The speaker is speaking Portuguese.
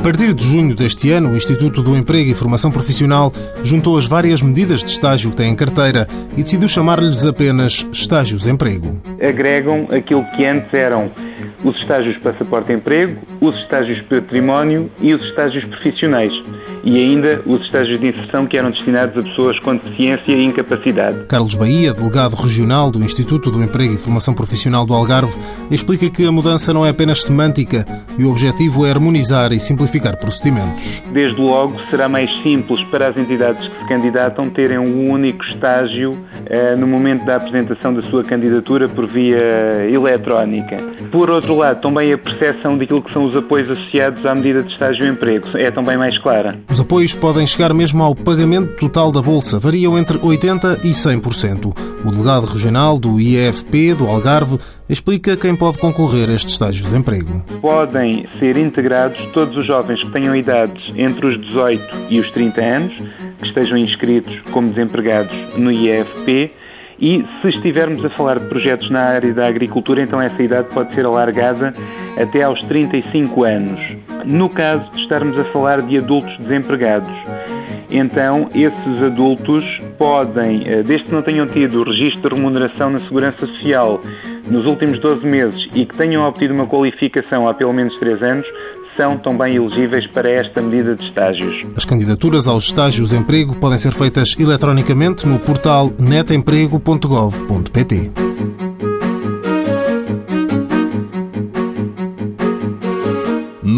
A partir de junho deste ano, o Instituto do Emprego e Formação Profissional juntou as várias medidas de estágio que tem em carteira e decidiu chamar-lhes apenas estágios de emprego. Agregam aquilo que antes eram os estágios passaporte emprego, os estágios património e os estágios profissionais e ainda os estágios de inserção que eram destinados a pessoas com deficiência e incapacidade. Carlos Bahia, delegado regional do Instituto do Emprego e Formação Profissional do Algarve, explica que a mudança não é apenas semântica e o objetivo é harmonizar e simplificar procedimentos. Desde logo, será mais simples para as entidades que se candidatam terem um único estágio eh, no momento da apresentação da sua candidatura por via eletrónica. Por outro lado, também a percepção daquilo que são os apoios associados à medida de estágio e emprego é também mais clara. Os apoios podem chegar mesmo ao pagamento total da Bolsa, variam entre 80% e 100%. O delegado regional do IEFP do Algarve explica quem pode concorrer a estes estágios de emprego. Podem ser integrados todos os jovens que tenham idades entre os 18 e os 30 anos, que estejam inscritos como desempregados no IEFP e se estivermos a falar de projetos na área da agricultura, então essa idade pode ser alargada até aos 35 anos. No caso de estarmos a falar de adultos desempregados, então esses adultos podem, eh, desde que não tenham tido registro de remuneração na Segurança Social nos últimos 12 meses e que tenham obtido uma qualificação há pelo menos 3 anos, são também elegíveis para esta medida de estágios. As candidaturas aos estágios de emprego podem ser feitas eletronicamente no portal netemprego.gov.pt.